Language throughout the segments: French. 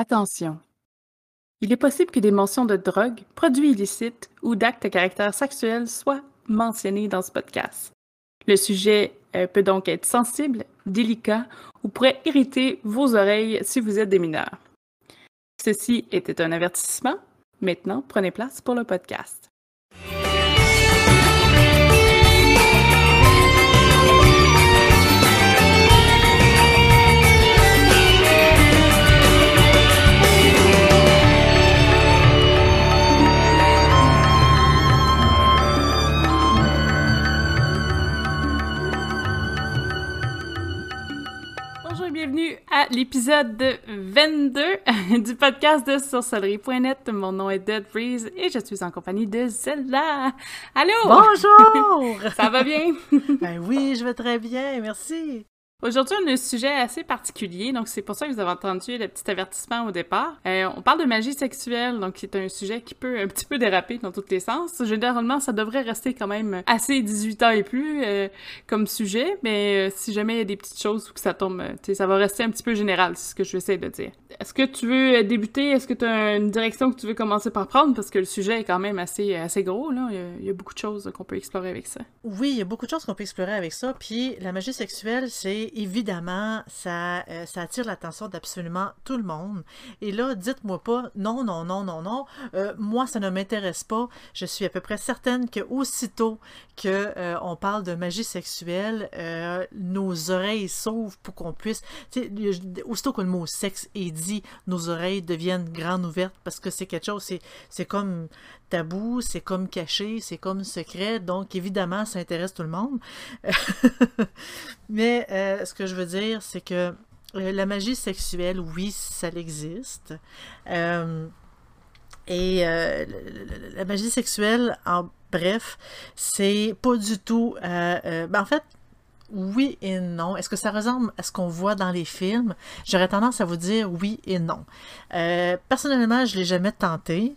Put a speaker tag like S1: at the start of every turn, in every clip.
S1: Attention! Il est possible que des mentions de drogue, produits illicites ou d'actes à caractère sexuel soient mentionnées dans ce podcast. Le sujet euh, peut donc être sensible, délicat ou pourrait irriter vos oreilles si vous êtes des mineurs. Ceci était un avertissement. Maintenant, prenez place pour le podcast. À l'épisode 22 du podcast de sorcellerie.net. Mon nom est Dead Breeze et je suis en compagnie de Zelda. Allô?
S2: Bonjour!
S1: Ça va bien?
S2: ben oui, je vais très bien, merci.
S1: Aujourd'hui, on a un sujet assez particulier, donc c'est pour ça que vous avez entendu le petit avertissement au départ. Euh, on parle de magie sexuelle, donc c'est un sujet qui peut un petit peu déraper dans tous les sens. Généralement, ça devrait rester quand même assez 18 ans et plus euh, comme sujet, mais euh, si jamais il y a des petites choses où que ça tombe, ça va rester un petit peu général, c'est ce que je vais essayer de dire. Est-ce que tu veux débuter? Est-ce que tu as une direction que tu veux commencer par prendre? Parce que le sujet est quand même assez, assez gros, là. Il y, a, il y a beaucoup de choses qu'on peut explorer avec ça.
S2: Oui, il y a beaucoup de choses qu'on peut explorer avec ça, puis la magie sexuelle, c'est évidemment, ça, euh, ça attire l'attention d'absolument tout le monde. Et là, dites-moi pas non, non, non, non, non. Euh, moi, ça ne m'intéresse pas. Je suis à peu près certaine que aussitôt que euh, parle de magie sexuelle, nos oreilles s'ouvrent pour qu'on puisse. Aussitôt que le mot sexe est dit, nos oreilles deviennent grandes ouvertes parce que c'est quelque chose. C'est comme tabou, c'est comme caché, c'est comme secret, donc évidemment, ça intéresse tout le monde. Mais euh, ce que je veux dire, c'est que euh, la magie sexuelle, oui, ça existe. Euh, et la magie sexuelle, en bref, c'est pas du tout... ben en fait, oui et non. Est-ce que ça ressemble à ce qu'on voit dans les films? J'aurais tendance à vous dire oui et non. personnellement, je l'ai jamais tenté.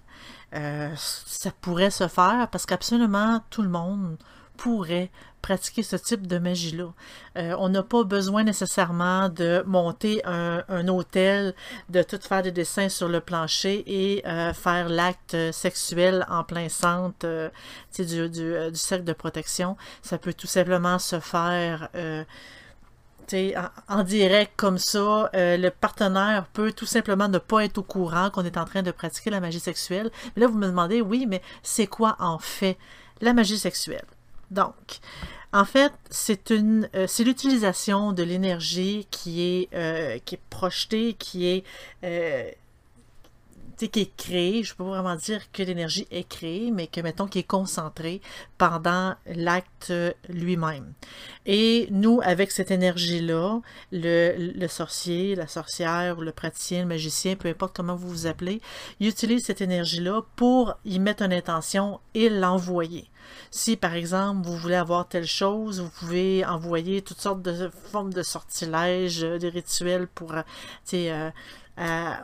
S2: Euh, ça pourrait se faire parce qu'absolument tout le monde pourrait pratiquer ce type de magie-là. Euh, on n'a pas besoin nécessairement de monter un, un, hôtel, de tout faire des dessins sur le plancher et euh, faire l'acte sexuel en plein centre du, cercle de protection. Ça peut tout simplement se faire en, direct comme ça, euh, le partenaire peut tout simplement ne pas être au courant qu'on est en train de pratiquer la magie sexuelle. Là, vous me demandez, oui, mais c'est quoi en fait la magie sexuelle? Donc, en fait, c'est une, euh, c'est l'utilisation de l'énergie qui est, euh, qui est projetée, qui est qui est créé, je peux pas vraiment dire que l'énergie est créée, mais que, mettons, qui est concentrée pendant l'acte lui-même. Et nous, avec cette énergie-là, le, le, sorcier, la sorcière, le praticien, le magicien, peu importe comment vous vous appelez, il utilise cette énergie-là pour y mettre une intention et l'envoyer. Si, par exemple, vous voulez avoir telle chose, vous pouvez envoyer toutes sortes de formes de sortilèges, des rituels pour, euh,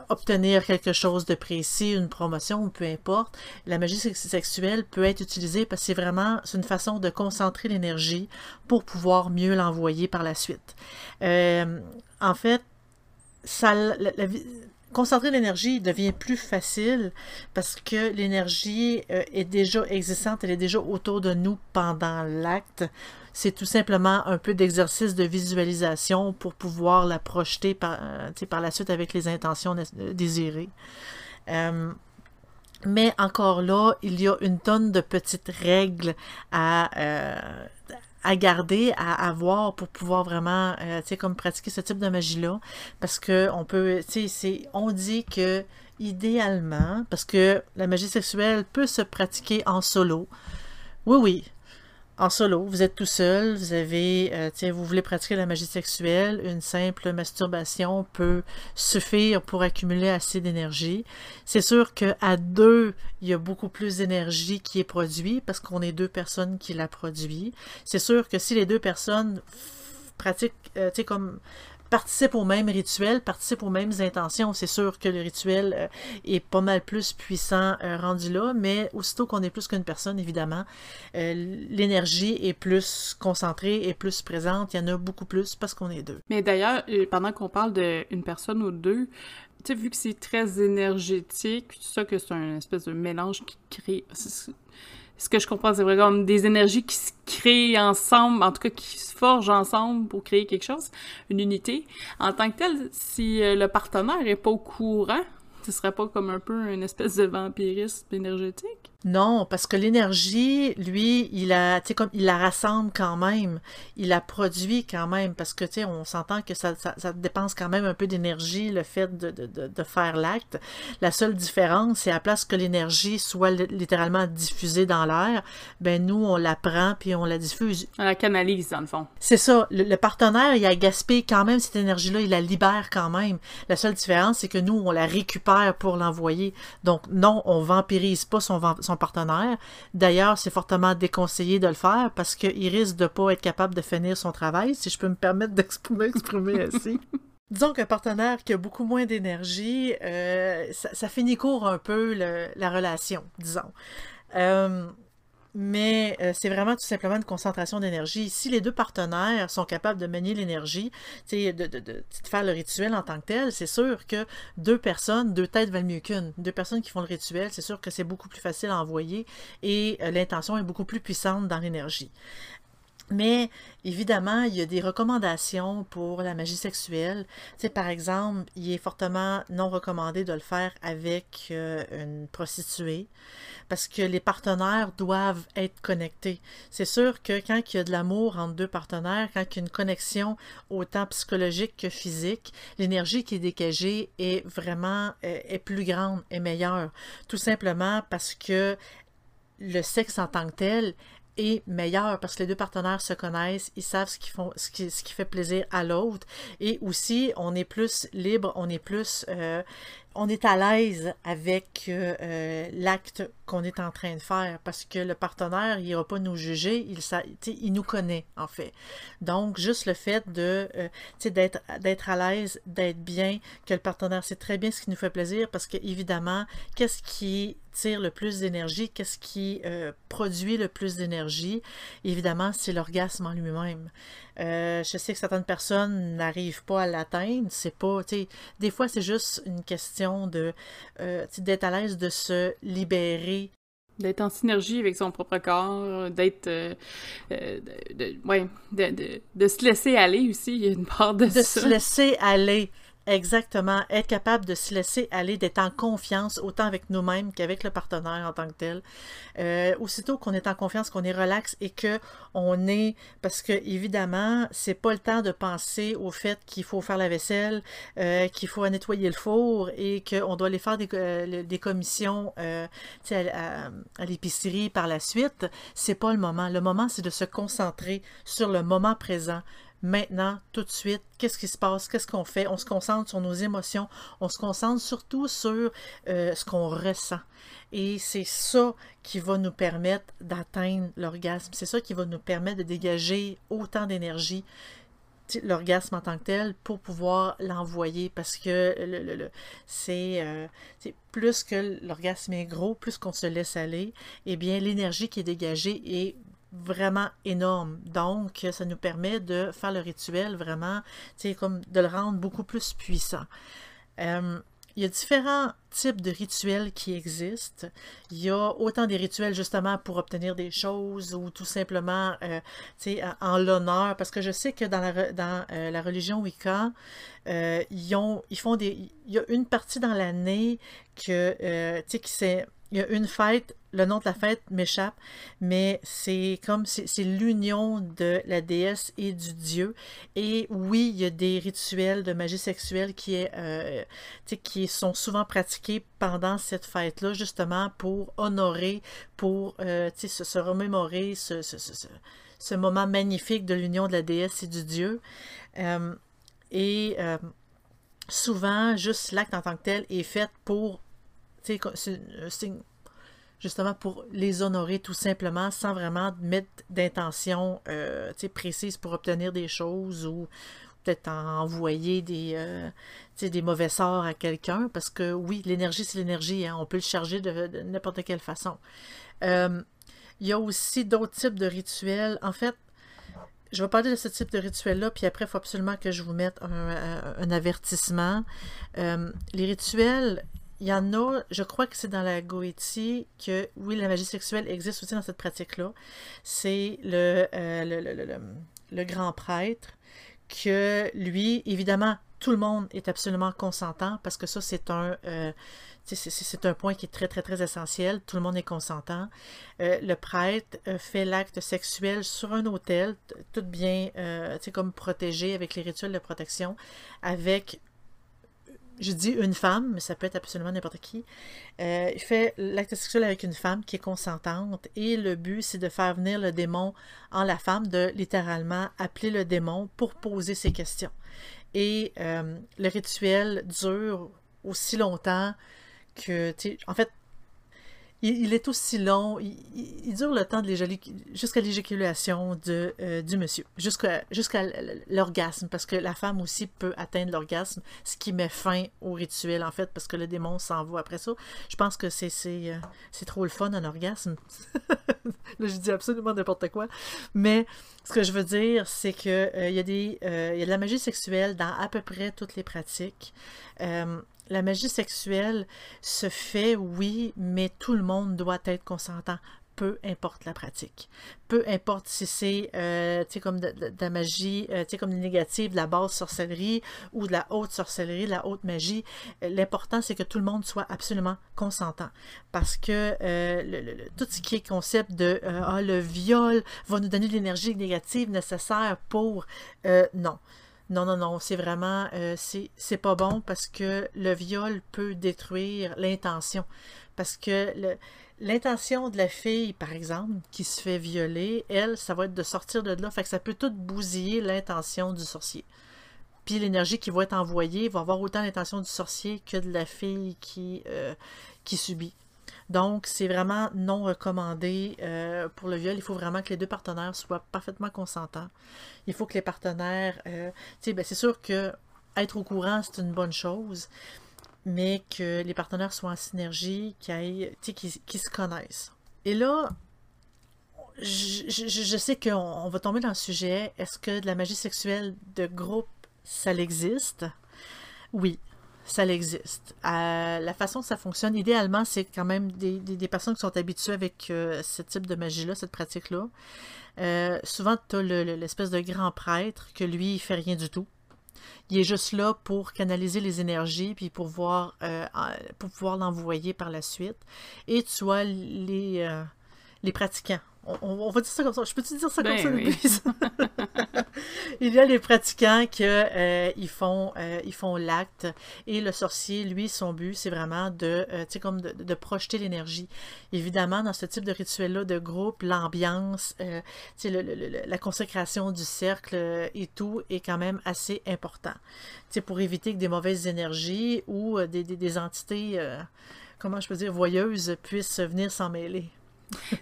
S2: obtenir quelque chose de précis, une promotion ou peu importe, la magie sexuelle peut être utilisée parce que c'est vraiment une façon de concentrer l'énergie pour pouvoir mieux l'envoyer par la suite. Euh, en fait, concentrer l'énergie devient plus facile parce que l'énergie euh, est déjà existante, elle est déjà autour de nous pendant l'acte. C'est tout simplement un peu d'exercice de visualisation pour pouvoir la projeter par, euh, par la suite avec les intentions désirées. Euh, mais encore là, il y a une tonne de petites règles à, euh, à garder, à avoir pour pouvoir vraiment, euh, tu sais, comme pratiquer ce type de magie-là. Parce que on peut, tu sais, on dit que idéalement, parce que la magie sexuelle peut se pratiquer en solo. Oui, oui, en solo, vous êtes tout seul, vous avez, euh, tiens, vous voulez pratiquer la magie sexuelle, une simple masturbation peut suffire pour accumuler assez d'énergie. C'est sûr qu'à deux, il y a beaucoup plus d'énergie qui est produite parce qu'on est deux personnes qui la produisent. C'est sûr que si les deux personnes pratiquent, euh, tu sais, comme participent aux mêmes rituels, participent aux mêmes intentions. C'est sûr que le rituel euh, est pas mal plus puissant euh, rendu là, mais aussitôt qu'on est plus qu'une personne, évidemment, euh, l'énergie est plus concentrée, est plus présente. Il y en a beaucoup plus parce qu'on est deux.
S1: Mais d'ailleurs, pendant qu'on parle d'une personne ou deux, tu sais, vu que c'est très énergétique, tout ça, que c'est un espèce de mélange qui crée ce que je comprends, c'est vraiment des énergies qui se créent ensemble, en tout cas qui se forgent ensemble pour créer quelque chose, une unité. En tant que tel, si euh, le partenaire est pas au courant, ce serait pas comme un peu une espèce de vampirisme énergétique?
S2: Non, parce que l'énergie, lui, il a, tu sais, comme il la rassemble quand même, il la produit quand même, parce que tu sais, on s'entend que ça, ça, dépense quand même un peu d'énergie le fait de, de, de, faire l'acte. La seule différence, c'est à place que l'énergie soit littéralement diffusée dans l'air, ben nous on la prend puis on la diffuse.
S1: On la canalise dans le fond.
S2: C'est ça. Le, partenaire, il a gaspillé quand même cette énergie-là, il la libère quand même. La seule différence, c'est que nous on la récupère pour l'envoyer. Donc non, on vampirise pas son, son partenaire. D'ailleurs, c'est fortement déconseillé de le faire parce qu'il risque de ne pas être capable de finir son travail, si je peux me permettre d'exprimer ainsi. Disons qu'un partenaire qui a beaucoup moins d'énergie, euh, ça, finit court un peu la relation, disons. Euh, mais euh, c'est vraiment tout simplement une concentration d'énergie. Si les deux partenaires sont capables de manier l'énergie, de, de, de, faire le rituel en tant que tel, c'est sûr que deux personnes, deux têtes valent mieux qu'une. Deux personnes qui font le rituel, c'est sûr que c'est beaucoup plus facile à envoyer et euh, l'intention est beaucoup plus puissante dans l'énergie. Mais évidemment, il y a des recommandations pour la magie sexuelle. Tu par exemple, il est fortement non recommandé de le faire avec euh, une prostituée parce que les partenaires doivent être connectés. C'est sûr que quand il y a de l'amour entre deux partenaires, quand il y a une connexion autant psychologique que physique, l'énergie qui est dégagée est vraiment euh, est plus grande et meilleure. Tout simplement parce que le sexe en tant que tel est meilleur parce que les deux partenaires se connaissent, ils savent ce qui, font, ce qui, ce qui fait plaisir à l'autre. Et aussi on est plus libre, on est plus euh, on est à l'aise avec euh, euh, l'acte qu'on est en train de faire parce que le partenaire, il n'ira pas nous juger, il, il nous connaît en fait. Donc, juste le fait de euh, d'être, d'être à l'aise, d'être bien, que le partenaire sait très bien ce qui nous fait plaisir parce que évidemment, qu'est-ce qui tire le plus d'énergie, qu'est-ce qui produit le plus d'énergie, évidemment, c'est l'orgasme en lui-même. Euh, je sais que certaines personnes n'arrivent pas à l'atteindre. C'est pas, tu sais, des fois c'est juste une question de euh, d'être à l'aise de se libérer.
S1: D'être en synergie avec son propre corps, d'être, euh, de, ouais, de, de, se laisser aller aussi. Il y a une part de,
S2: de
S1: ça.
S2: se laisser aller. Exactement. Être capable de se laisser aller, d'être en confiance, autant avec nous-mêmes qu'avec le partenaire en tant que tel. Euh, aussitôt qu'on est en confiance, qu'on est relax et que on est, parce que évidemment, c'est pas le temps de penser au fait qu'il faut faire la vaisselle, euh, qu'il faut nettoyer le four et qu'on doit aller faire des, euh, commissions à, à l'épicerie par la suite. C'est pas le moment. Le moment, c'est de se concentrer sur le moment présent maintenant, tout de suite, qu'est-ce qui se passe, qu'est-ce qu'on fait, on se concentre sur nos émotions, on se concentre surtout sur euh, ce qu'on ressent. Et c'est ça qui va nous permettre d'atteindre l'orgasme, c'est ça qui va nous permettre de dégager autant d'énergie l'orgasme en tant que tel pour pouvoir l'envoyer. Parce que le, c'est euh, plus que l'orgasme est gros, plus qu'on se laisse aller, eh bien l'énergie qui est dégagée est vraiment énorme. Donc, ça nous permet de faire le rituel vraiment, tu sais, comme de le rendre beaucoup plus puissant. Euh, il y a différents types de rituels qui existent. Il y a autant des rituels justement pour obtenir des choses ou tout simplement euh, en l'honneur, parce que je sais que dans la, dans, euh, la religion Wicca, euh, ils, ont, font des... Il y a une partie dans l'année que, qui c'est il y a une fête, le nom de la fête m'échappe, mais c'est comme c'est l'union de la déesse et du dieu. Et oui, il y a des rituels de magie sexuelle qui, est, euh, qui sont souvent pratiqués pendant cette fête-là, justement pour honorer, pour euh, se, se, remémorer ce, moment magnifique de l'union de la déesse et du dieu. Euh, et souvent, juste l'acte en tant que tel est fait pour c'est justement pour les honorer tout simplement sans vraiment mettre d'intention euh, précise pour obtenir des choses ou peut-être envoyer des, euh, des mauvais sorts à quelqu'un, parce que oui, l'énergie, c'est l'énergie, hein, on peut le charger de, n'importe quelle façon. Euh, il y a aussi d'autres types de rituels. En fait, je vais parler de ce type de rituel-là, puis après, il faut absolument que je vous mette un, avertissement. Euh, les rituels, il y en a, je crois que c'est dans la Goétie que, oui, la magie sexuelle existe aussi dans cette pratique-là. C'est le, le, le, grand prêtre que lui, évidemment, tout le monde est absolument consentant parce que ça, c'est un, euh, c'est un point qui est très, très, très essentiel. Tout le monde est consentant. Euh, le prêtre euh, fait l'acte sexuel sur un hôtel, tout bien, comme protégé avec les rituels de protection, avec je dis une femme, mais ça peut être absolument n'importe qui. il fait l'acte sexuel avec une femme qui est consentante et le but, c'est de faire venir le démon en la femme, de littéralement appeler le démon pour poser ses questions. Et euh, le rituel dure aussi longtemps que, en fait, il, est aussi long, il, dure le temps de jusqu'à l'éjaculation euh, du monsieur, jusqu'à jusqu'à l'orgasme, parce que la femme aussi peut atteindre l'orgasme, ce qui met fin au rituel, en fait, parce que le démon s'en va après ça. Je pense que c'est euh, trop le fun, un orgasme. Là, je dis absolument n'importe quoi. Mais ce que je veux dire, c'est que euh, y, des, y a de la magie sexuelle dans à peu près toutes les pratiques la magie sexuelle se fait, oui, mais tout le monde doit être consentant peu importe la pratique. Peu importe si c'est euh, comme de, la magie, euh, comme négative, de la basse sorcellerie ou de la haute sorcellerie, de la haute magie. Euh, l'important, c'est que tout le monde soit absolument consentant. Parce que euh, tout ce qui est concept de ah, le viol va nous donner l'énergie négative nécessaire pour... non. Non, non, non, c'est vraiment, euh, c'est pas bon parce que le viol peut détruire l'intention. Parce que l'intention de la fille, par exemple, qui se fait violer, elle, ça va être de sortir de là. Fait que ça peut tout bousiller l'intention du sorcier. Puis l'énergie qui va être envoyée va avoir autant l'intention du sorcier que de la fille qui, euh, qui subit. Donc, c'est vraiment non recommandé euh, pour le viol. Il faut vraiment que les deux partenaires soient parfaitement consentants. Il faut que les partenaires, euh, ben, c'est sûr que être au courant, c'est une bonne chose, mais que les partenaires soient en synergie, qu'ils qui se connaissent. Et là, je sais qu'on va tomber dans le sujet. Est-ce que de la magie sexuelle de groupe, ça existe? Oui, ça existe. Euh, la façon que ça fonctionne, idéalement, c'est quand même des, personnes qui sont habituées avec euh, ce type de magie-là, cette pratique-là. Euh, souvent, tu as l'espèce de grand prêtre que lui, il fait rien du tout. Il est juste là pour canaliser les énergies puis pour, voir, pour pouvoir l'envoyer par la suite. Et tu as les, les pratiquants on, va dire ça comme ça. Je peux-tu dire ça comme ben ça Il y a les pratiquants qui euh, ils font, euh, ils font l'acte et le sorcier, lui, son but, c'est vraiment de, euh, comme de, projeter l'énergie. Évidemment, dans ce type de rituel-là de groupe, l'ambiance, la consécration du cercle et tout est quand même assez important. pour éviter que des mauvaises énergies ou des, des entités, comment je peux dire, voyeuses puissent venir s'en mêler.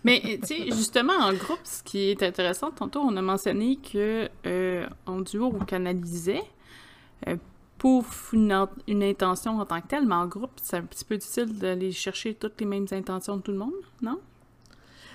S1: Mais, tu sais, justement, en groupe, ce qui est intéressant, tantôt, on a mentionné que euh, en duo, on canalisait euh, pour une, une, intention en tant que telle, mais en groupe, c'est un petit peu difficile d'aller chercher toutes les mêmes intentions de tout le monde, non?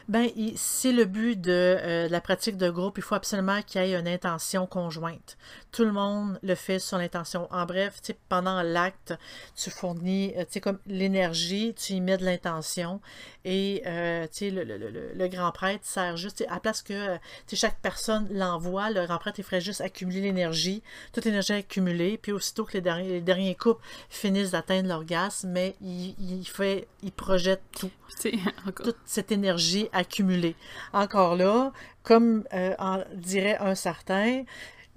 S2: Ben, c'est le but euh, de, la pratique de groupe. Il faut absolument qu'il y ait une intention conjointe. Tout le monde le fait sur l'intention. En bref, pendant l'acte, tu fournis euh, comme l'énergie, tu y mets de l'intention. Et euh, le, le, le, grand prêtre sert juste, à place que chaque personne l'envoie, le grand prêtre, il ferait juste accumuler l'énergie, toute l'énergie accumulée. Puis aussitôt que les derniers, les derniers couples finissent d'atteindre l'orgasme, mais il, fait, il projette tout. Toute cette énergie accumulée. Encore là, comme euh, en dirait un certain,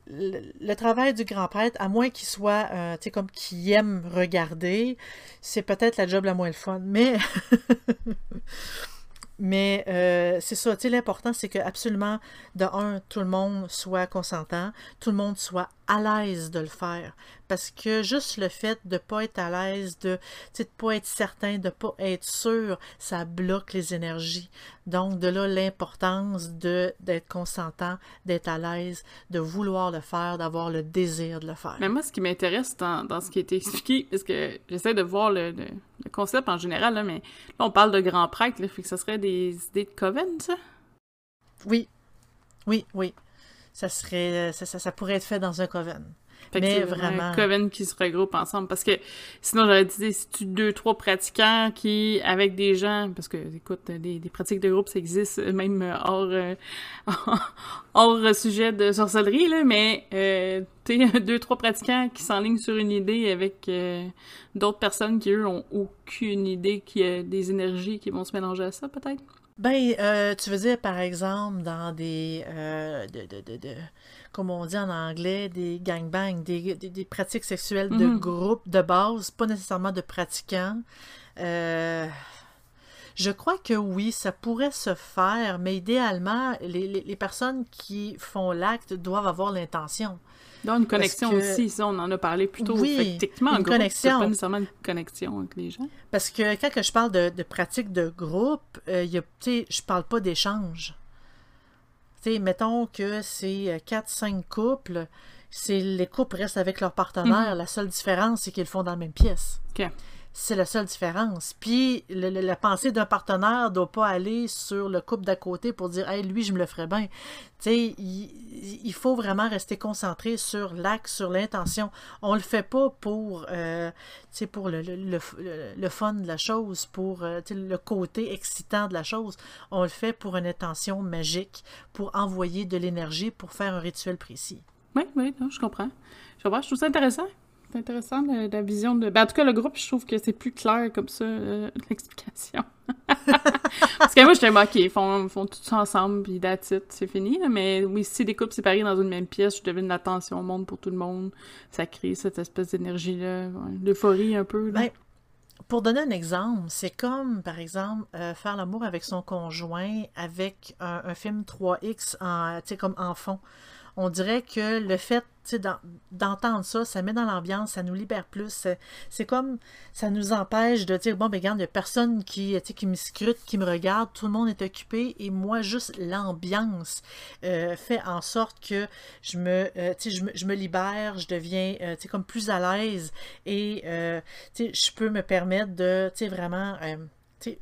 S2: le, travail du grand prêtre, à moins qu'il soit, euh, tu sais, comme qui aime regarder, c'est peut-être la job la moins fun. Mais Mais euh, c'est ça, tu l'important, c'est que absolument, de un, tout le monde soit consentant, tout le monde soit à l'aise de le faire. Parce que juste le fait de ne pas être à l'aise, de ne pas être certain, de ne pas être sûr, ça bloque les énergies. Donc, de là, l'importance d'être consentant, d'être à l'aise, de vouloir le faire, d'avoir le désir de le faire.
S1: Mais moi, ce qui m'intéresse dans, dans, ce qui a été expliqué, parce que j'essaie de voir le, le, concept en général, là, mais là, on parle de grand prêtre, là, fait que ça serait des idées de coven, ça?
S2: Oui. Oui, oui. Ça serait. Ça, ça, ça pourrait être fait dans un coven. mais vraiment.
S1: Un coven qui se regroupe ensemble. Parce que sinon, j'aurais dit, si tu deux, trois pratiquants qui, avec des gens, parce que, écoute, des, des pratiques de groupe, ça existe même hors, euh, hors sujet de sorcellerie, là, mais euh, tu deux, trois pratiquants qui s'enlignent sur une idée avec euh, d'autres personnes qui, eux, ont aucune idée qu'il y a des énergies qui vont se mélanger à ça, peut-être?
S2: Ben, euh, tu veux dire, par exemple, dans des, euh, de, de, de, de, comme on dit en anglais, des gangbangs, des, des, des pratiques sexuelles de
S1: Mhm.
S2: groupe, de base, pas nécessairement de pratiquants. Euh, je crois que oui, ça pourrait se faire, mais idéalement, les, les, les personnes qui font l'acte doivent avoir l'intention.
S1: Donc, une connexion
S2: que-
S1: aussi, ça, on en a parlé plus tôt.
S2: Oui,
S1: Fait techniquement,
S2: une
S1: en groupe,
S2: connexion.
S1: pas nécessairement une connexion avec les gens.
S2: Parce que quand que je parle de, de pratique de groupe, euh, y a, je parle pas d'échange. Mettons que c'est 4-5 couples, c'est les couples restent avec leur partenaire. La seule différence, c'est qu'ils le font dans la même pièce. C'est la seule différence. Puis la pensée d'un partenaire doit pas aller sur le couple d'à côté pour dire Hey, lui, je me le ferais bien. Tu il, il faut vraiment rester concentré sur l'acte, sur l'intention. On le fait pas pour, euh, pour le, le, fun de la chose, pour euh, le côté excitant de la chose. On le fait pour une intention magique, pour envoyer de l'énergie, pour faire un rituel précis.
S1: Oui, oui, non, je comprends. Je comprends, je trouve ça intéressant. C'est intéressant, la, la vision de... Ben, en tout cas, le groupe, je trouve que c'est plus clair comme ça, euh, l'explication. Parce que moi, j'étais OK, ils font, font tout ça ensemble, puis that's it, c'est fini. là. Mais oui, si des couples séparés dans une même pièce, je devine l'attention au monde pour tout le monde. Ça crée cette espèce d'énergie-là, d'euphorie un peu. Là.
S2: Ben, Pour donner un exemple, c'est comme, par exemple, euh, faire l'amour avec son conjoint avec un, un film 3X en, tu sais, comme en fond. On dirait que le fait d'entendre ça, ça met dans l'ambiance, ça nous libère plus. C'est- comme, ça nous empêche de dire, bon, ben regarde, il n'y a personne qui, qui me scrute, qui me regarde, tout le monde est occupé, et moi, juste l'ambiance euh, fait en sorte que je me, euh, je me, je me libère, je deviens, euh, comme plus à l'aise, et je peux me permettre de, vraiment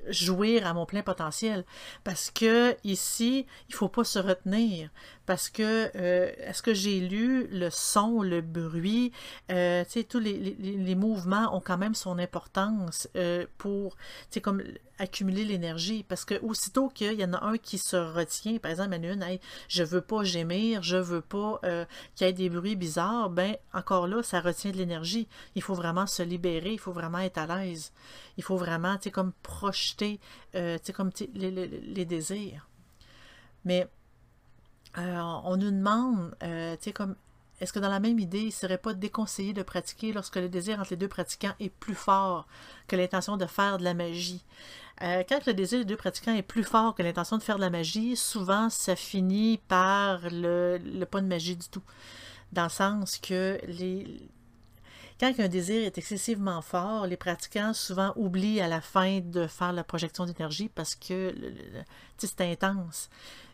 S2: jouir à mon plein potentiel. Parce que ici, il faut pas se retenir. Parce que, euh, est-ce que j'ai lu le son, le bruit, euh, tous les, mouvements ont quand même son importance euh, pour, comme accumuler l'énergie. Parce que aussitôt qu'il y en a un qui se retient, par exemple, il y en veux pas gémir, je veux pas euh, qu'il y ait des bruits bizarres, ben encore là, ça retient de l'énergie. Il faut vraiment se libérer, il faut vraiment être à l'aise. Il faut vraiment, tu comme projeter, comme les, les, désirs. Mais on nous demande, euh, tu sais, comme, est-ce que dans la même idée, il ne serait pas déconseillé de pratiquer lorsque le désir entre les deux pratiquants est plus fort que l'intention de faire de la magie? Euh, quand le désir des deux pratiquants est plus fort que l'intention de faire de la magie, souvent ça finit par le, le pas de magie du tout. Dans le sens que les, quand un désir est excessivement fort, les pratiquants souvent oublient à la fin de faire la projection d'énergie parce que c'est intense.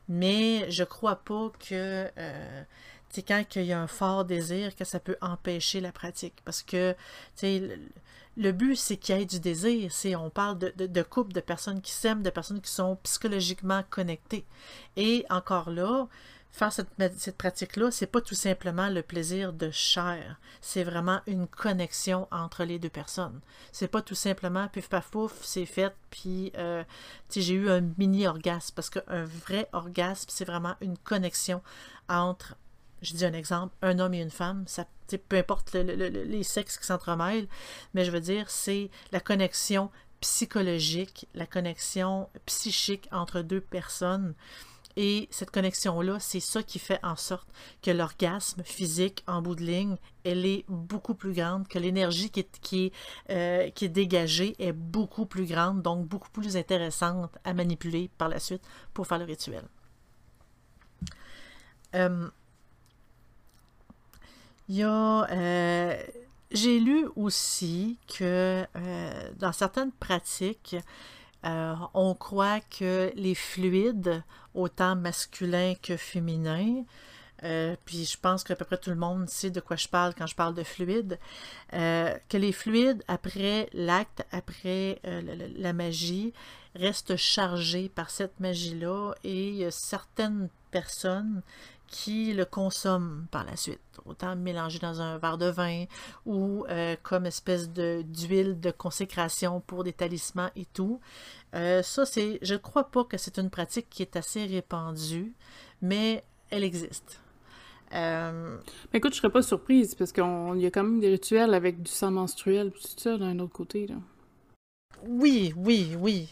S2: Mais je crois pas que euh, tu sais, quand il y a un fort désir, que ça peut empêcher la pratique. Parce que le, but, c'est qu'il y ait du désir. C'est, on parle de, de, de couple, de personnes qui s'aiment, de personnes qui sont psychologiquement connectées. Et encore là, faire cette, cette pratique-là, c'est pas tout simplement le plaisir de chair. C'est vraiment une connexion entre les deux personnes. C'est pas tout simplement pif paf pouf, c'est fait, puis euh, j'ai eu un mini orgasme. Parce qu'un vrai orgasme, c'est vraiment une connexion entre, je dis un exemple, un homme et une femme. Ça, peu importe le- les sexes qui s'entremêlent, mais je veux dire, c'est la connexion psychologique, la connexion psychique entre deux personnes. Et cette connexion-là, c'est ça qui fait en sorte que l'orgasme physique, en bout de ligne, elle est beaucoup plus grande, que l'énergie qui est, qui, est, qui est dégagée est beaucoup plus grande, donc beaucoup plus intéressante à manipuler par la suite pour faire le rituel. Euh. Euh, j'ai lu aussi que euh, dans certaines pratiques, on croit que les fluides, autant masculins que féminins, puis je pense qu'à peu près tout le monde sait de quoi je parle quand je parle de fluides, que les fluides, après l'acte, après la, magie, restent chargés par cette magie-là. Et certaines personnes qui le consomment par la suite. Autant mélangé dans un verre de vin ou euh, comme espèce d'huile de, consécration pour des talismans et tout. Euh, ça, c'est, je ne crois pas que c'est une pratique qui est assez répandue, mais elle existe.
S1: Euh... Mais écoute, je serais pas surprise parce qu'il y a quand même des rituels avec du sang menstruel tout ça d'un autre côté. Là.
S2: Oui, oui, oui.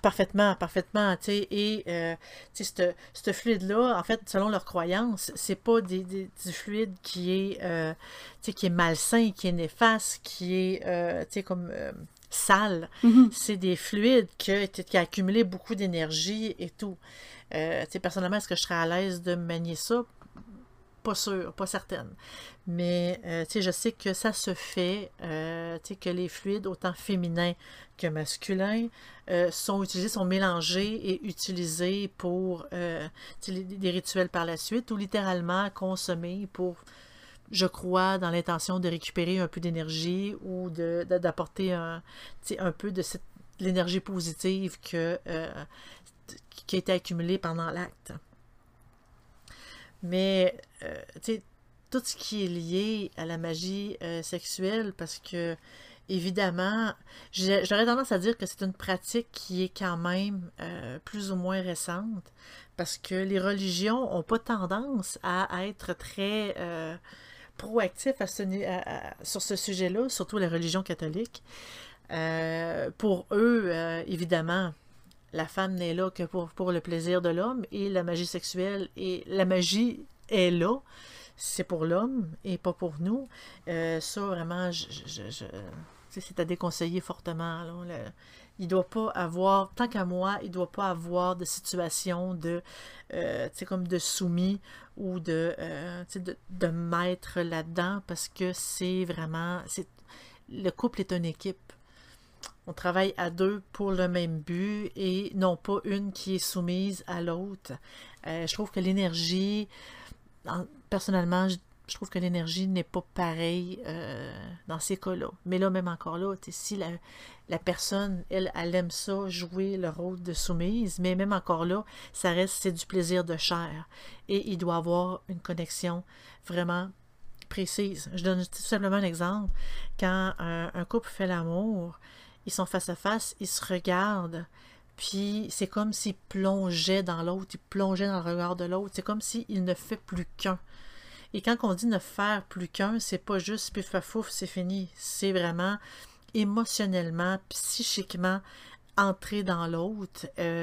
S2: Parfaitement, parfaitement, et euh, ce fluide-là, en fait, selon leur croyance, c'est pas des, des, du fluide qui est, euh, qui est malsain, qui est néfaste, qui est, euh, comme euh, sale. Mm-hmm. C'est des fluides qui, qui a accumulé beaucoup d'énergie et tout. Personnellement, est-ce que je serais à l'aise de manier ça? Pas sûr, pas certaine. Mais euh, je sais que ça se fait, euh, que les fluides, autant féminins que masculins, euh, sont utilisés, sont mélangés et utilisés pour des rituels par la suite ou littéralement consommés pour, je crois, dans l'intention de récupérer un peu d'énergie ou d'apporter un, un peu de cette l'énergie positive que, qui a été accumulée pendant l'acte. Mais, euh, tu sais, tout ce qui est lié à la magie euh, sexuelle, parce que, évidemment, j'aurais tendance à dire que c'est une pratique qui est quand même euh, plus ou moins récente, parce que les religions n'ont pas tendance à être très proactifs sur ce sujet-là, surtout la religion catholique. pour eux, évidemment, la femme n'est là que pour, pour le plaisir de l'homme et la magie sexuelle et la magie est là. C'est pour l'homme et pas pour nous. Euh, ça, vraiment, je, c'est à déconseiller fortement. il doit pas avoir, tant qu'à moi, il doit pas avoir de situation de, euh, comme de soumis ou de, euh, de, de maître là-dedans parce que c'est vraiment, le couple est une équipe. On travaille à deux pour le même but et non pas une qui est soumise à l'autre. Euh, je trouve que l'énergie, personnellement, je, trouve que l'énergie n'est pas pareille euh, dans ces cas-là. Mais là, même encore là, si la, personne, elle, elle aime ça, jouer le rôle de soumise, mais même encore là, ça reste, c'est du plaisir de chair. Et il doit avoir une connexion vraiment précise. Je donne tout simplement un exemple. Quand un couple fait l'amour, ils sont face à face, ils se regardent, puis c'est comme s'ils plongeaient dans l'autre, ils plongeaient dans le regard de l'autre, c'est comme s'ils ne fait plus qu'un. Et quand on dit ne faire plus qu'un, c'est pas juste puis fafouf, c'est fini. C'est vraiment émotionnellement, psychiquement entrer dans l'autre. Euh,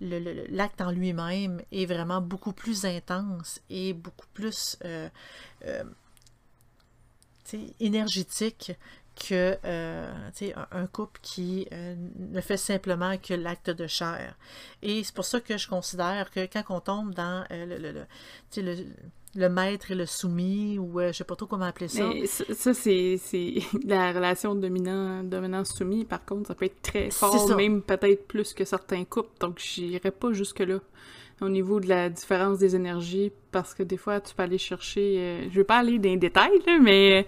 S2: l'acte en lui-même est vraiment beaucoup plus intense et beaucoup plus euh, euh, énergétique que euh, un couple qui euh, ne fait simplement que l'acte de chair. Et c'est pour ça que je considère que quand on tombe dans euh, le, le, le, le, maître et le soumis, ou je sais pas trop comment appeler ça.
S1: Mais ça, c'est la relation dominant-soumis, par contre, ça peut être très fort, même peut-être plus que certains couples, donc j'irai pas jusque-là au niveau de la différence des énergies, parce que des fois, tu peux aller chercher... Euh, je veux pas aller dans les détails, mais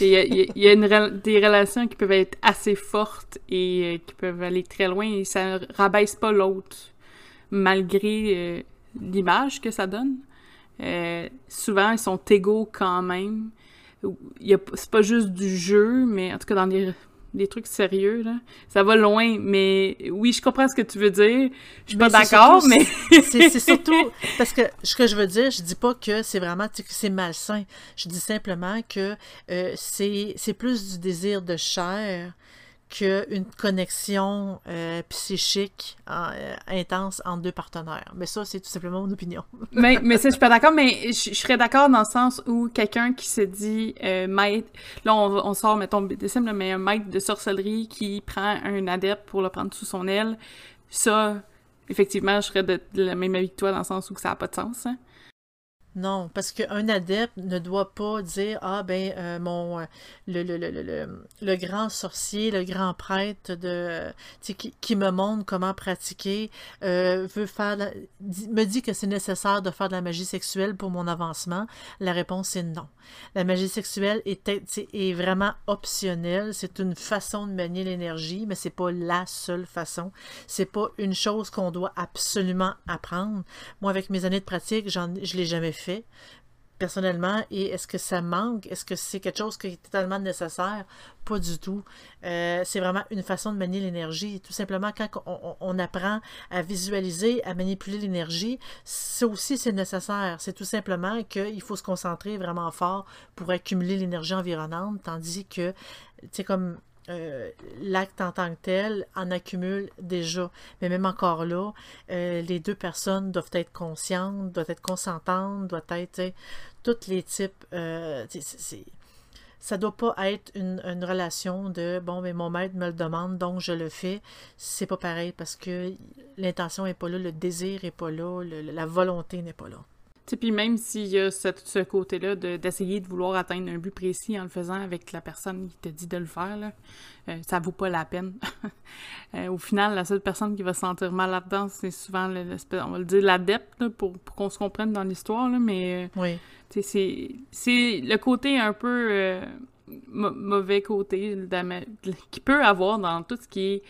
S1: il y a, des relations qui peuvent être assez fortes et euh, qui peuvent aller très loin, et ça rabaisse pas l'autre, malgré euh, l'image que ça donne. souvent, ils sont égaux quand même. C'est pas juste du jeu, mais en tout cas, dans les des trucs sérieux, là. Ça va loin, mais oui, je comprends ce que tu veux dire. Je suis pas d'accord, mais...
S2: c'est surtout... Parce que ce que je veux dire, je dis pas que c'est vraiment que c'est malsain. Je dis simplement que euh, c'est plus du désir de chair qu'une connexion euh, psychique euh, intense entre deux partenaires. Mais ça, c'est tout simplement mon opinion.
S1: mais mais je suis pas d'accord, mais je, serais d'accord dans le sens où quelqu'un qui se dit euh, maître, là on, sort, mettons, là, mais un maître de sorcellerie qui prend un adepte pour le prendre sous son aile, ça, effectivement, je serais de, la même avis que toi dans le sens où ça n'a pas de sens. Hein.
S2: Non, parce qu'un adepte ne doit pas dire Ah ben euh, mon euh, le, grand sorcier, le grand prêtre qui, me montre comment pratiquer euh, veut faire me dit que c'est nécessaire de faire de la magie sexuelle pour mon avancement. La réponse est non. La magie sexuelle est, vraiment optionnelle. C'est une façon de manier l'énergie, mais c'est pas la seule façon. C'est pas une chose qu'on doit absolument apprendre. Moi, avec mes années de pratique, je l'ai jamais personnellement et est-ce que ça manque? Est-ce que c'est quelque chose qui est totalement nécessaire? Pas du tout. Euh, c'est vraiment une façon de manier l'énergie. Tout simplement, quand on, apprend à visualiser, à manipuler l'énergie, ça aussi c'est nécessaire. C'est tout simplement qu'il faut se concentrer vraiment fort pour accumuler l'énergie environnante, tandis que, c'est comme euh, l'acte en tant que tel en accumule déjà. Mais même encore là, euh, les deux personnes doivent être conscientes, doivent être consentantes, doivent être tous les types. Euh, ça doit pas être une, relation de bon, mais mon maître me le demande, donc je le fais. C'est pas pareil parce que l'intention est pas là, le désir est pas là, la volonté n'est pas là
S1: puis même s'il y a ce, côté-là d'essayer de, vouloir atteindre un but précis en le faisant avec la personne qui te dit de le faire, là, euh, ça vaut pas la peine. Euh, au final, la seule personne qui va se sentir mal là-dedans, c'est souvent, on va le dire, l'adepte, pour, qu'on se comprenne dans l'histoire, mais
S2: euh, oui.
S1: c'est le côté un peu mauvais côté qui peut avoir dans tout ce qui est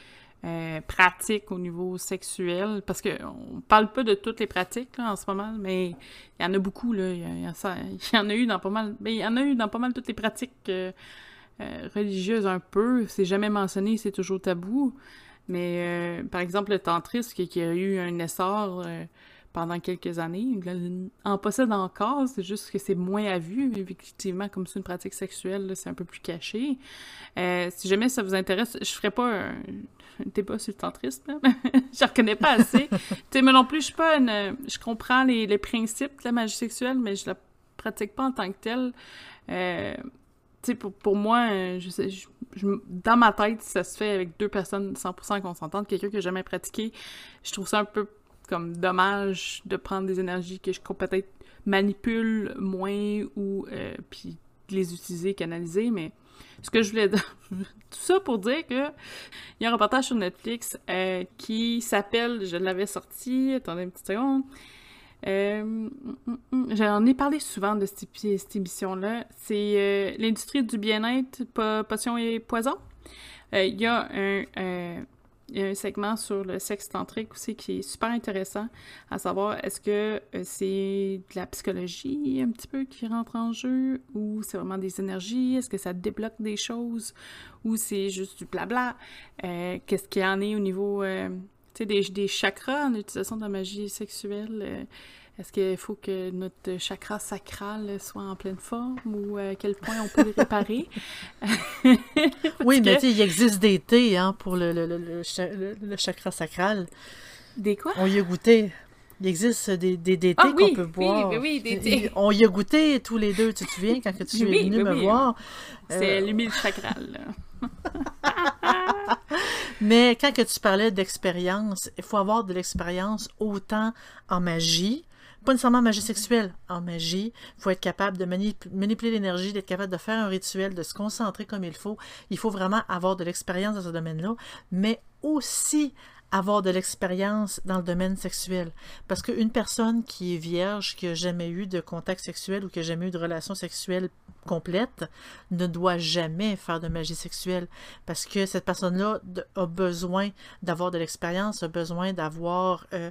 S1: euh, pratiques au niveau sexuel, parce qu'on parle pas de toutes les pratiques en ce moment, mais il y en a beaucoup, là. Il y, en a eu dans pas mal. Mais il y en a eu dans pas mal toutes les pratiques euh, euh, religieuses un peu. C'est jamais mentionné, c'est toujours tabou. Mais par exemple, le tantrisme qui, qui a eu un essor pendant quelques années. En possède encore, c'est juste que c'est moins à vue. Effectivement, comme c'est une pratique sexuelle, c'est un peu plus caché. si jamais ça vous intéresse, je ferai pas un, pas sur le tantrisme, je reconnais pas assez. tu mais non plus, je suis pas une... Je comprends les, les, principes de la magie sexuelle, mais je la pratique pas en tant que telle. Euh, pour, pour, moi, je sais, dans ma tête, ça se fait avec deux personnes 100% consentantes, quelqu'un que j'ai jamais pratiqué. Je trouve ça un peu comme dommage de prendre des énergies que je peut-être manipule moins ou euh, puis les utiliser, canaliser, mais ce que je voulais tout ça pour dire que il y a un reportage sur Netflix euh, qui s'appelle, je l'avais sorti, attendez une petite seconde. Euh, mm, mm, mm, J'en ai parlé souvent de cette, émission-là. C'est euh, l'industrie du bien-être, potion et poison. Il y a un, il y a un segment sur le sexe tantrique aussi qui est super intéressant, à savoir est-ce que euh, c'est de la psychologie un petit peu qui rentre en jeu ou c'est vraiment des énergies, est-ce que ça débloque des choses? Ou c'est juste du blabla? Euh, qu'est-ce qu'il y en est au niveau euh, des, des chakras en utilisation de la magie sexuelle? Est-ce qu'il faut que notre chakra sacral soit en pleine forme ou à quel point on peut le réparer?
S2: oui, mais tu il existe des thés hein, pour le, le, le, chakra sacral.
S1: Des quoi?
S2: On y a goûté. Il existe des, des, des
S1: ah
S2: thés qu'on peut boire.
S1: Oui, oui, des thés.
S2: On y a goûté tous les deux, tu te souviens, quand tu es venu me voir?
S1: C'est euh, l'humile chakral.
S2: Mais quand que tu parlais d'expérience, il faut avoir de l'expérience autant en magie pas nécessairement magie sexuelle, en magie. Il faut être capable de manipuler l'énergie, d'être capable de faire un rituel, de se concentrer comme il faut. Il faut vraiment avoir de l'expérience dans ce domaine-là, mais aussi avoir de l'expérience dans le domaine sexuel. Parce qu'une personne qui est vierge, qui n'a jamais eu de contact sexuel ou qui n'a jamais eu de relation sexuelle complète, ne doit jamais faire de magie sexuelle. Parce que cette personne-là a besoin d'avoir de l'expérience, a besoin d'avoir euh,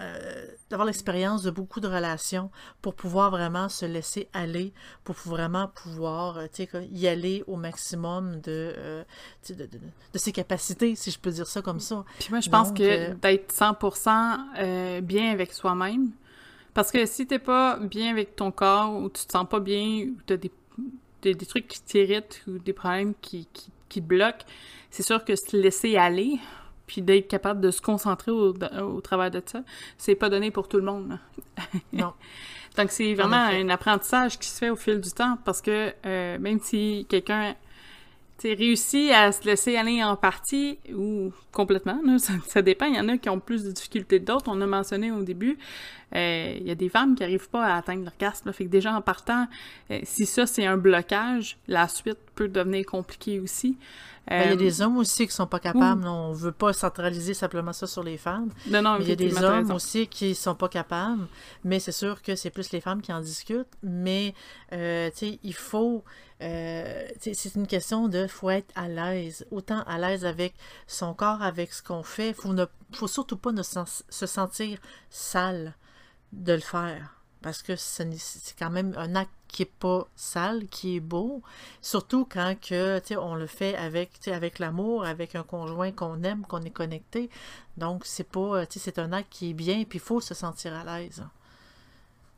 S2: euh, d'avoir l'expérience de beaucoup de relations pour pouvoir vraiment se laisser aller, pour vraiment pouvoir euh, y aller au maximum euh, de, de, de, ses capacités, si je peux dire ça comme ça.
S1: Puis moi, je pense que d'être 100% bien avec soi-même, parce que si t'es pas bien avec ton corps, ou tu te sens pas bien, ou t'as des, des, des trucs qui t'irritent, ou des problèmes qui, qui qui te bloque, c'est sûr que se laisser aller, puis d'être capable de se concentrer au, au travail de ça, c'est pas donné pour tout le monde.
S2: Non.
S1: Donc, c'est vraiment un apprentissage qui se fait au fil du temps parce que euh, même si quelqu'un réussit à se laisser aller en partie ou complètement, là, ça, ça, dépend. Il y en a qui ont plus de difficultés que d'autres. On a mentionné au début, euh, il y a des femmes qui n'arrivent pas à atteindre l'orgasme. Fait que déjà en partant, euh, si ça c'est un blocage, la suite peut devenir compliquée aussi.
S2: Ben, il y a des hommes aussi qui sont pas capables. On veut pas centraliser simplement ça sur les femmes.
S1: Non, non,
S2: mais il y a des hommes aussi qui sont pas capables. Mais c'est sûr que c'est plus les femmes qui en discutent. Mais, euh, il faut... Euh, c'est une question de faut être à l'aise, autant à l'aise avec son corps, avec ce qu'on fait. Faut ne faut surtout pas ne se sentir sale de le faire parce que c'est quand même un acte qui est pas sale, qui est beau, surtout quand que on le fait avec avec l'amour, avec un conjoint qu'on aime, qu'on est connecté. Donc c'est pas c'est un acte qui est bien, puis il faut se sentir à l'aise.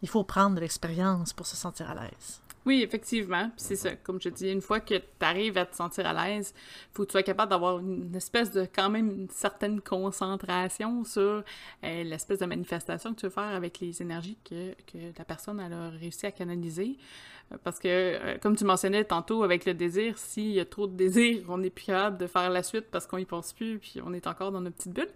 S2: Il faut prendre l'expérience pour se sentir à l'aise.
S1: Oui, effectivement. C'est ça, comme je dis, une fois que tu arrives à te sentir à l'aise, faut que tu sois capable d'avoir une espèce de, quand même, une certaine concentration sur euh, l'espèce de manifestation que tu veux faire avec les énergies que, que la personne a réussi à canaliser. Euh, parce que, euh, comme tu mentionnais tantôt avec le désir, s'il y a trop de désir, on n'est plus capable de faire la suite parce qu'on y pense plus, puis on est encore dans notre petite bulle.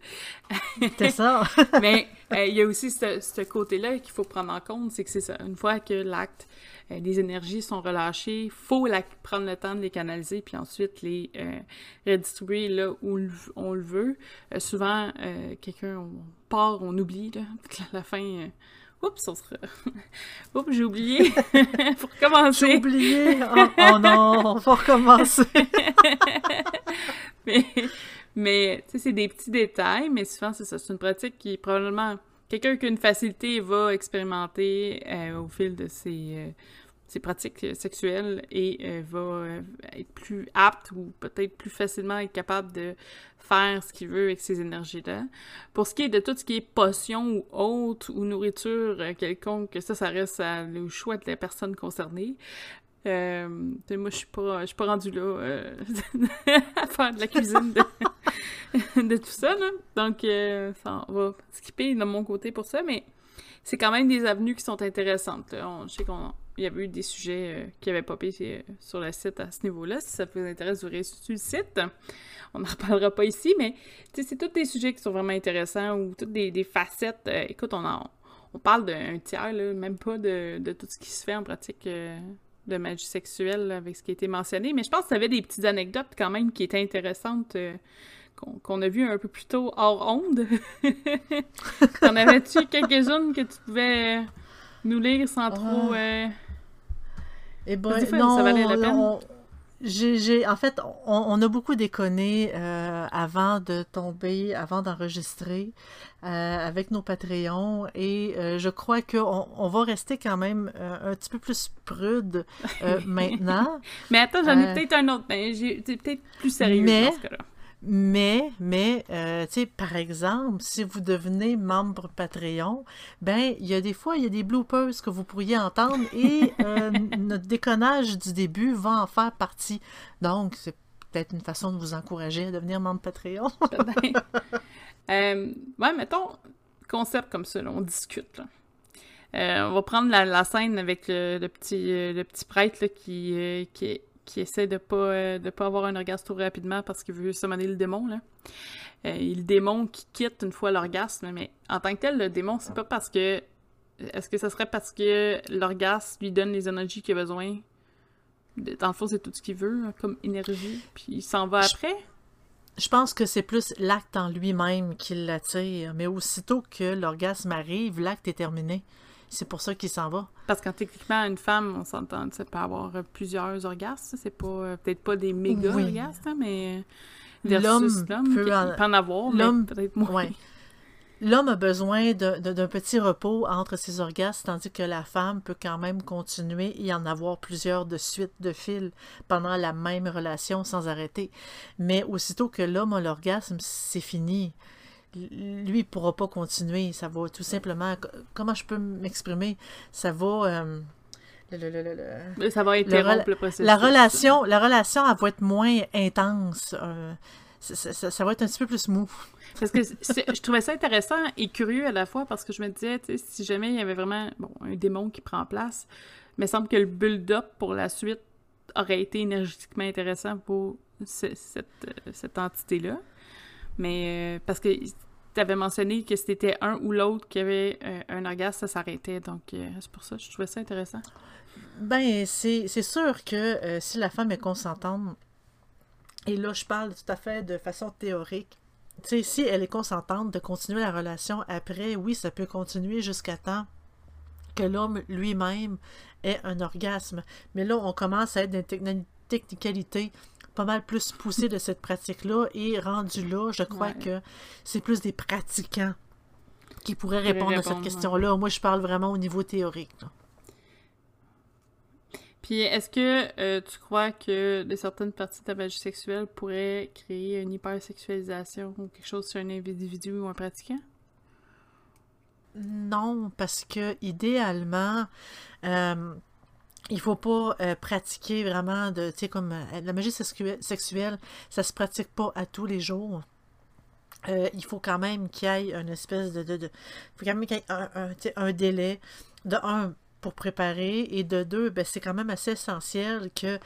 S2: c'est ça!
S1: Mais il y a aussi ce, ce côté-là qu'il faut prendre en compte, c'est que c'est ça. Une fois que l'acte euh, les énergies sont relâchées, il faut prendre le temps de les canaliser, puis ensuite les euh, redistribuer là où on le veut. Euh, souvent, quelqu'un, on part, on oublie, là, à la fin... Oups, on sera... Oups, j'ai oublié. faut recommencer.
S2: J'ai oublié. Oh, oh, non, faut recommencer.
S1: mais, mais tu sais, c'est des petits détails, mais souvent, c'est ça. C'est une pratique qui probablement quelqu'un qui a une facilité va expérimenter euh, au fil de ses, euh, ses pratiques sexuelles et euh, va être plus apte ou peut-être plus facilement être capable de faire ce qu'il veut avec ces énergies-là. Pour ce qui est de tout ce qui est potion ou autre ou nourriture quelconque, ça, ça reste le choix de la personne concernée. Euh, moi, je suis pas, je suis pas rendue là euh, à faire de la cuisine de, tout ça, là. Donc, euh, ça, on va skipper de mon côté pour ça, mais c'est quand même des avenues qui sont intéressantes. On, je sais qu'il y avait eu des sujets qui avaient popé sur le site à ce niveau-là. Si ça vous intéresse, vous sur le site. On n'en reparlera pas ici, mais c'est tous des sujets qui sont vraiment intéressants ou toutes des, des facettes. écoute, on, on parle d'un tiers, là, même pas de, de, tout ce qui se fait en pratique de magie sexuelle avec ce qui a été mentionné, mais je pense que tu avais des petites anecdotes quand même qui étaient intéressantes euh, qu'on a vues un peu plus tôt hors onde. T'en avais-tu quelques-unes que tu pouvais nous lire sans trop... Ah. Euh...
S2: Eh ben, non, ça valait la peine? J'ai, en fait, on, a beaucoup déconné euh, avant de tomber, avant d'enregistrer euh, avec nos Patreons et euh, je crois qu'on on va rester quand même un petit peu plus prude maintenant.
S1: mais attends, j'en ai peut-être un autre, mais c'est peut-être plus sérieux dans ce cas-là.
S2: Mais, mais, euh, tu sais, par exemple, si vous devenez membre Patreon, ben, il y a des fois, il y a des bloopers que vous pourriez entendre et euh, notre déconnage du début va en faire partie. Donc, c'est peut-être une façon de vous encourager à devenir membre Patreon.
S1: euh, ouais, mettons, concept comme ça, on discute, là. Euh, on va prendre la, scène avec le, petit, le petit prêtre là, qui, qui est qui essaie de pas euh, de pas avoir un orgasme trop rapidement parce qu'il veut summoner le démon là. Euh, et le démon qui quitte une fois l'orgasme, mais en tant que tel, le démon, c'est pas parce que est-ce que ça serait parce que l'orgasme lui donne les énergies qu'il a besoin? Dans le fond, c'est tout ce qu'il veut hein, comme énergie, puis il s'en va après?
S2: Je pense que c'est plus l'acte en lui-même qui l'attire, mais aussitôt que l'orgasme arrive, l'acte est terminé. C'est pour ça qu'il s'en va.
S1: Parce que techniquement, une femme, on s'entend, ça peut avoir plusieurs orgasmes. C'est pas euh, peut-être pas des méga orgasmes, hein, mais l'homme peut, en... avoir, l'homme peut-être moins.
S2: L'homme a besoin d'un petit repos entre ses orgasmes, tandis que la femme peut quand même continuer et en avoir plusieurs de suite, de fil, pendant la même relation sans arrêter. Mais aussitôt que l'homme a l'orgasme, c'est fini lui, il pourra pas continuer. Ça va tout simplement. Comment je peux m'exprimer? Ça va. Euh,
S1: ça va interrompre le, processus.
S2: La relation, la relation, elle va être moins intense. Euh, ça, va être un petit peu plus mou.
S1: Parce que je trouvais ça intéressant et curieux à la fois parce que je me disais, si jamais il y avait vraiment bon, un démon qui prend place, il me semble que le build-up pour la suite aurait été énergétiquement intéressant pour cette, euh, cette entité-là. Mais euh, parce que tu avais mentionné que c'était un ou l'autre qui avait euh, un orgasme, ça s'arrêtait. Donc, c'est pour ça que je trouvais ça intéressant.
S2: Ben, c'est sûr que si la femme est consentante, et là, je parle tout à fait de façon théorique, tu sais, si elle est consentante de continuer la relation après, oui, ça peut continuer jusqu'à temps que l'homme lui-même ait un orgasme. Mais là, on commence à être dans une technicalité pas mal plus poussée de cette pratique-là. Et rendu là, je crois que c'est plus des pratiquants qui pourraient répondre, à cette question-là. Moi, je parle vraiment au niveau théorique.
S1: Puis, est-ce que euh, tu crois que de certaines parties de ta magie sexuelle pourraient créer une hypersexualisation ou quelque chose sur un individu ou un pratiquant?
S2: Non, parce que idéalement, euh, il faut pas euh, pratiquer vraiment de, tu sais, comme euh, la magie sexuelle, ça se pratique pas à tous les jours. il faut quand même qu'il y ait une espèce de, de, faut quand même qu'il y ait un, un, délai de un pour préparer et de deux, ben, c'est quand même assez essentiel que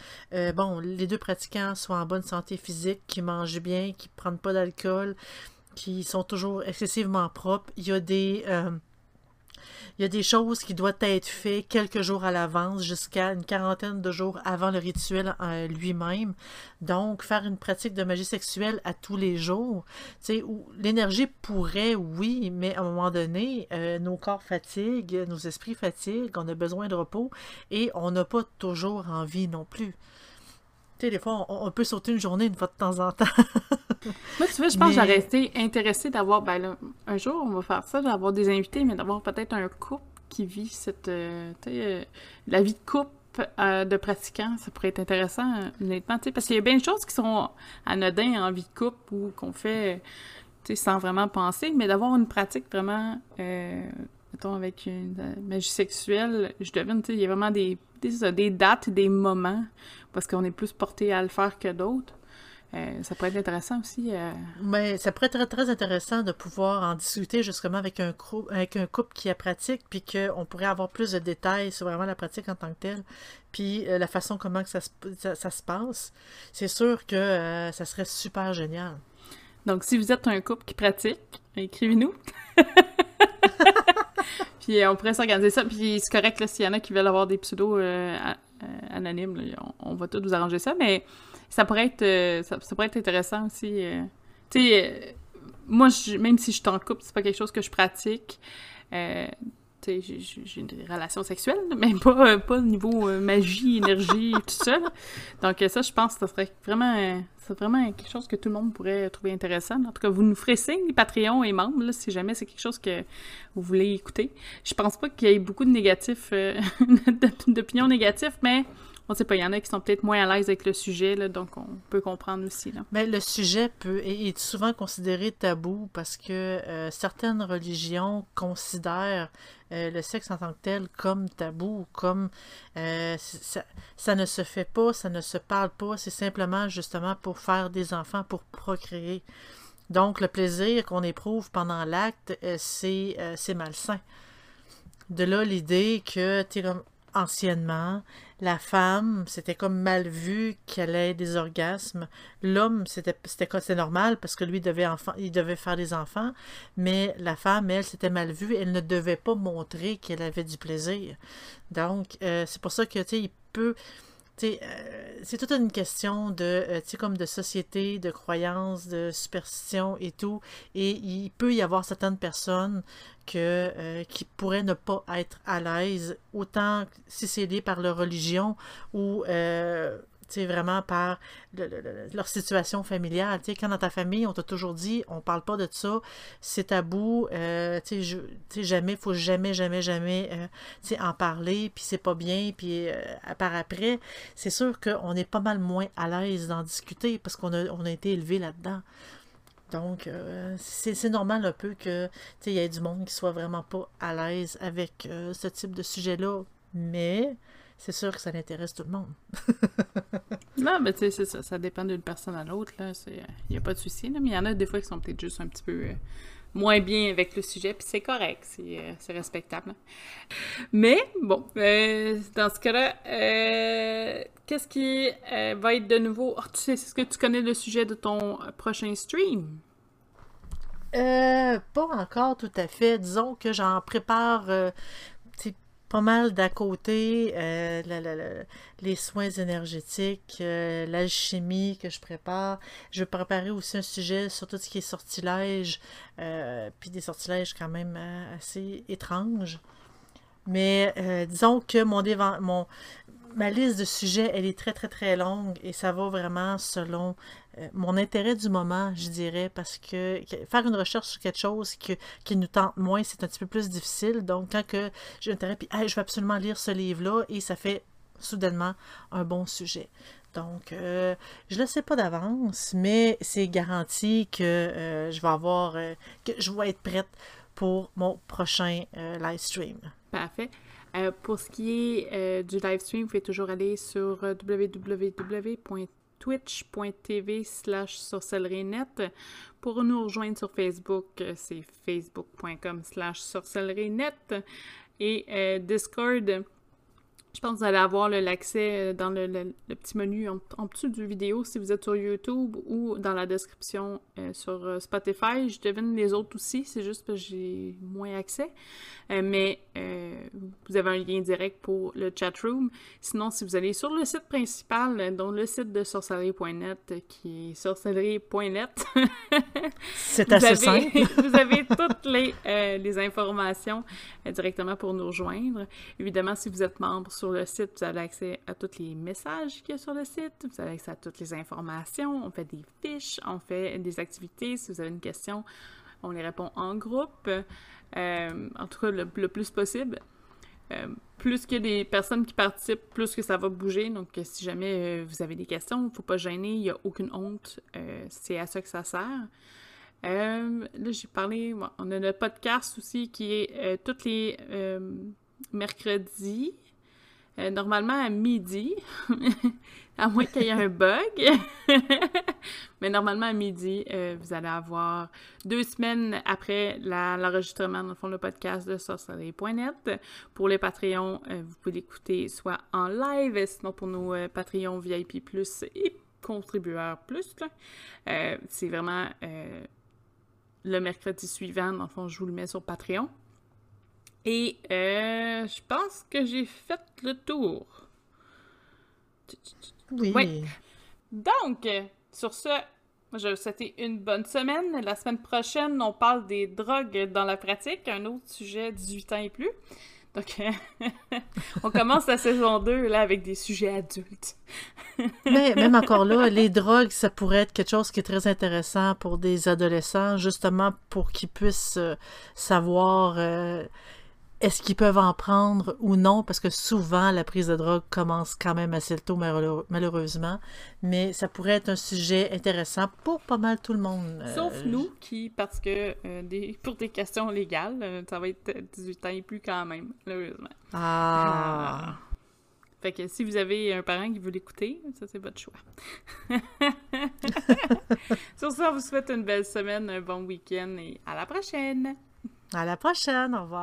S2: bon, les deux pratiquants soient en bonne santé physique, qu'ils mangent bien, qu'ils ne prennent pas d'alcool, qui sont toujours excessivement propres. Il y a des, euh, il y a des choses qui doivent être faites quelques jours à l'avance, jusqu'à une quarantaine de jours avant le rituel lui-même. Donc, faire une pratique de magie sexuelle à tous les jours, où l'énergie pourrait, oui, mais à un moment donné, euh, nos corps fatiguent, nos esprits fatiguent, on a besoin de repos et on n'a pas toujours envie non plus des fois, on, peut sauter une journée une fois de temps en temps.
S1: Moi, tu vois, je pense que j'aurais été intéressée d'avoir, ben là, un jour, on va faire ça, d'avoir des invités, mais d'avoir peut-être un couple qui vit cette, euh, euh, la vie de couple euh, de pratiquants, ça pourrait être intéressant, honnêtement, parce qu'il y a bien des choses qui sont anodines en vie de couple ou qu'on fait, sans vraiment penser, mais d'avoir une pratique vraiment, mettons, avec une magie sexuelle, je devine, il y a vraiment des, des, des dates, des moments parce qu'on est plus porté à le faire que d'autres. Euh, ça pourrait être intéressant aussi. Euh...
S2: Mais ça pourrait être très intéressant de pouvoir en discuter justement avec un, avec un couple qui a pratique, puis qu'on pourrait avoir plus de détails sur vraiment la pratique en tant que telle, puis euh, la façon comment que ça, se, ça, se passe. C'est sûr que euh, ça serait super génial.
S1: Donc, si vous êtes un couple qui pratique, écrivez-nous. puis on pourrait s'organiser ça. Puis c'est correct, s'il y en a qui veulent avoir des pseudos euh, anonyme. On, va tout vous arranger ça, mais ça pourrait être, euh, ça, pourrait être intéressant aussi. Euh. tu sais, moi, même si je t'en coupe, c'est pas quelque chose que je pratique. J'ai une relation sexuelle, mais pas, pas au niveau magie, énergie, tout ça. Donc ça, je pense que ça serait vraiment, c'est vraiment quelque chose que tout le monde pourrait trouver intéressant. En tout cas, vous nous ferez signe, Patreon et membres, si jamais c'est quelque chose que vous voulez écouter. Je pense pas qu'il y ait beaucoup de négatifs, euh, d'opinions négatives, mais on sait pas, il y en a qui sont peut-être moins à l'aise avec le sujet, donc on peut comprendre aussi.
S2: Mais le sujet peut est souvent considéré tabou parce que euh, certaines religions considèrent euh, le sexe en tant que tel comme tabou, comme ça, ça, ne se fait pas, ça ne se parle pas, c'est simplement justement pour faire des enfants, pour procréer. Donc, le plaisir qu'on éprouve pendant l'acte, euh, euh, c'est malsain. De là l'idée que, anciennement, la femme, c'était comme mal vu qu'elle ait des orgasmes. L'homme, c'était normal parce que lui, devait, il devait faire des enfants, mais la femme, elle, c'était mal vu. Elle ne devait pas montrer qu'elle avait du plaisir. Donc, euh, c'est pour ça que, tu sais, il peut euh, c'est toute une question de, euh, comme de société, de croyances, de superstition et tout. Et il peut y avoir certaines personnes que, euh, qui pourraient ne pas être à l'aise, autant si c'est lié par leur religion ou vraiment par leur situation familiale. quand dans ta famille, on t'a toujours dit, on parle pas de ça, c'est tabou, euh, tu jamais, faut jamais, jamais, jamais euh, en parler, puis c'est pas bien, puis euh, par après, c'est sûr qu'on est pas mal moins à l'aise d'en discuter parce qu'on a, on a été élevé là-dedans. Donc, euh, c'est normal un peu que il y ait du monde qui soit vraiment pas à l'aise avec ce type de sujet-là. Mais c'est sûr que ça intéresse tout le monde.
S1: non, mais tu sais, c'est ça. Ça dépend d'une personne à l'autre. Il n'y a pas de souci. Mais il y en a des fois qui sont peut-être juste un petit peu moins bien avec le sujet, puis c'est correct, c'est euh, respectable. Mais bon, euh, dans ce cas-là, euh, qu'est-ce qui va être de nouveau? Oh, tu sais, est-ce que tu connais le sujet de ton prochain stream?
S2: pas encore tout à fait. Disons que j'en prépare pas mal d'à côté, euh, les soins énergétiques, euh, l'alchimie que je prépare. Je vais préparer aussi un sujet sur tout ce qui est sortilège, euh, puis des sortilèges quand même assez étranges. Mais disons que mon, mon, ma liste de sujets, elle est très, très, très longue et ça va vraiment selon mon intérêt du moment, je dirais, parce que, faire une recherche sur quelque chose qui nous tente moins, c'est un petit peu plus difficile. Donc, quand que j'ai intérêt, puis je vais absolument lire ce livre-là et ça fait soudainement un bon sujet. Donc, euh, je ne le sais pas d'avance, mais c'est garanti que euh, je vais avoir, que je vais être prête pour mon prochain live stream.
S1: Parfait. Euh, pour ce qui est euh, du live stream, vous pouvez toujours aller sur euh, www.twitch.tv slash sorcellerienet. Pour nous rejoindre sur Facebook, c'est facebook.com slash sorcellerienet. Et Discord, je pense que vous allez avoir l'accès euh, dans le, petit menu en, dessous du vidéo si vous êtes sur YouTube ou dans la description euh, sur euh, Spotify. Je devine les autres aussi, c'est juste que j'ai moins accès. mais vous avez un lien direct pour le chat room. Sinon, si vous allez sur le site principal, dont le site de sorcellerie.net qui est sorcellerie.net,
S2: c'est assez simple.
S1: vous avez toutes les, les informations directement pour nous rejoindre. Évidemment, si vous êtes membre sur le site, vous avez accès à tous les messages qu'il y a sur le site, vous avez accès à toutes les informations, on fait des fiches, on fait des activités. Si vous avez une question, on les répond en groupe, euh, en tout cas le, plus possible. Euh, plus que des personnes qui participent, plus que ça va bouger. Donc, si jamais euh, vous avez des questions, il ne faut pas gêner, il n'y a aucune honte. c'est à ça que ça sert. là, j'ai parlé, on a notre podcast aussi qui est tous les mercredis euh, normalement à midi, à moins qu'il y ait un bug. Mais normalement à midi, euh, vous allez avoir deux semaines après l'enregistrement, dans le fond, le podcast de sorcellerie.net. Pour les Patreons, euh, vous pouvez l'écouter soit en live, sinon pour nos Patreons VIP+, et contributeurs plus, c'est vraiment le mercredi suivant, dans le fond, je vous le mets sur Patreon. Et euh, je pense que j'ai fait le tour.
S2: Oui.
S1: Donc, sur ce, je vais vous souhaiter une bonne semaine. La semaine prochaine, on parle des drogues dans la pratique, un autre sujet 18 ans et plus. Donc, on commence la saison 2 là, avec des sujets adultes.
S2: Mais même encore là, les drogues, ça pourrait être quelque chose qui est très intéressant pour des adolescents, justement pour qu'ils puissent euh, savoir euh, est-ce qu'ils peuvent en prendre ou non? Parce que souvent, la prise de drogue commence quand même assez tôt, malheureusement. Mais ça pourrait être un sujet intéressant pour pas mal tout le monde.
S1: Euh, Sauf nous, qui, parce que euh, des, pour des questions légales, euh, ça va être 18 ans et plus quand même, malheureusement.
S2: Ah! ah.
S1: Fait que si vous avez un parent qui veut l'écouter, ça c'est votre choix. Sur ça, on vous souhaite une belle semaine, un bon week-end et à la prochaine!
S2: À la prochaine, au revoir!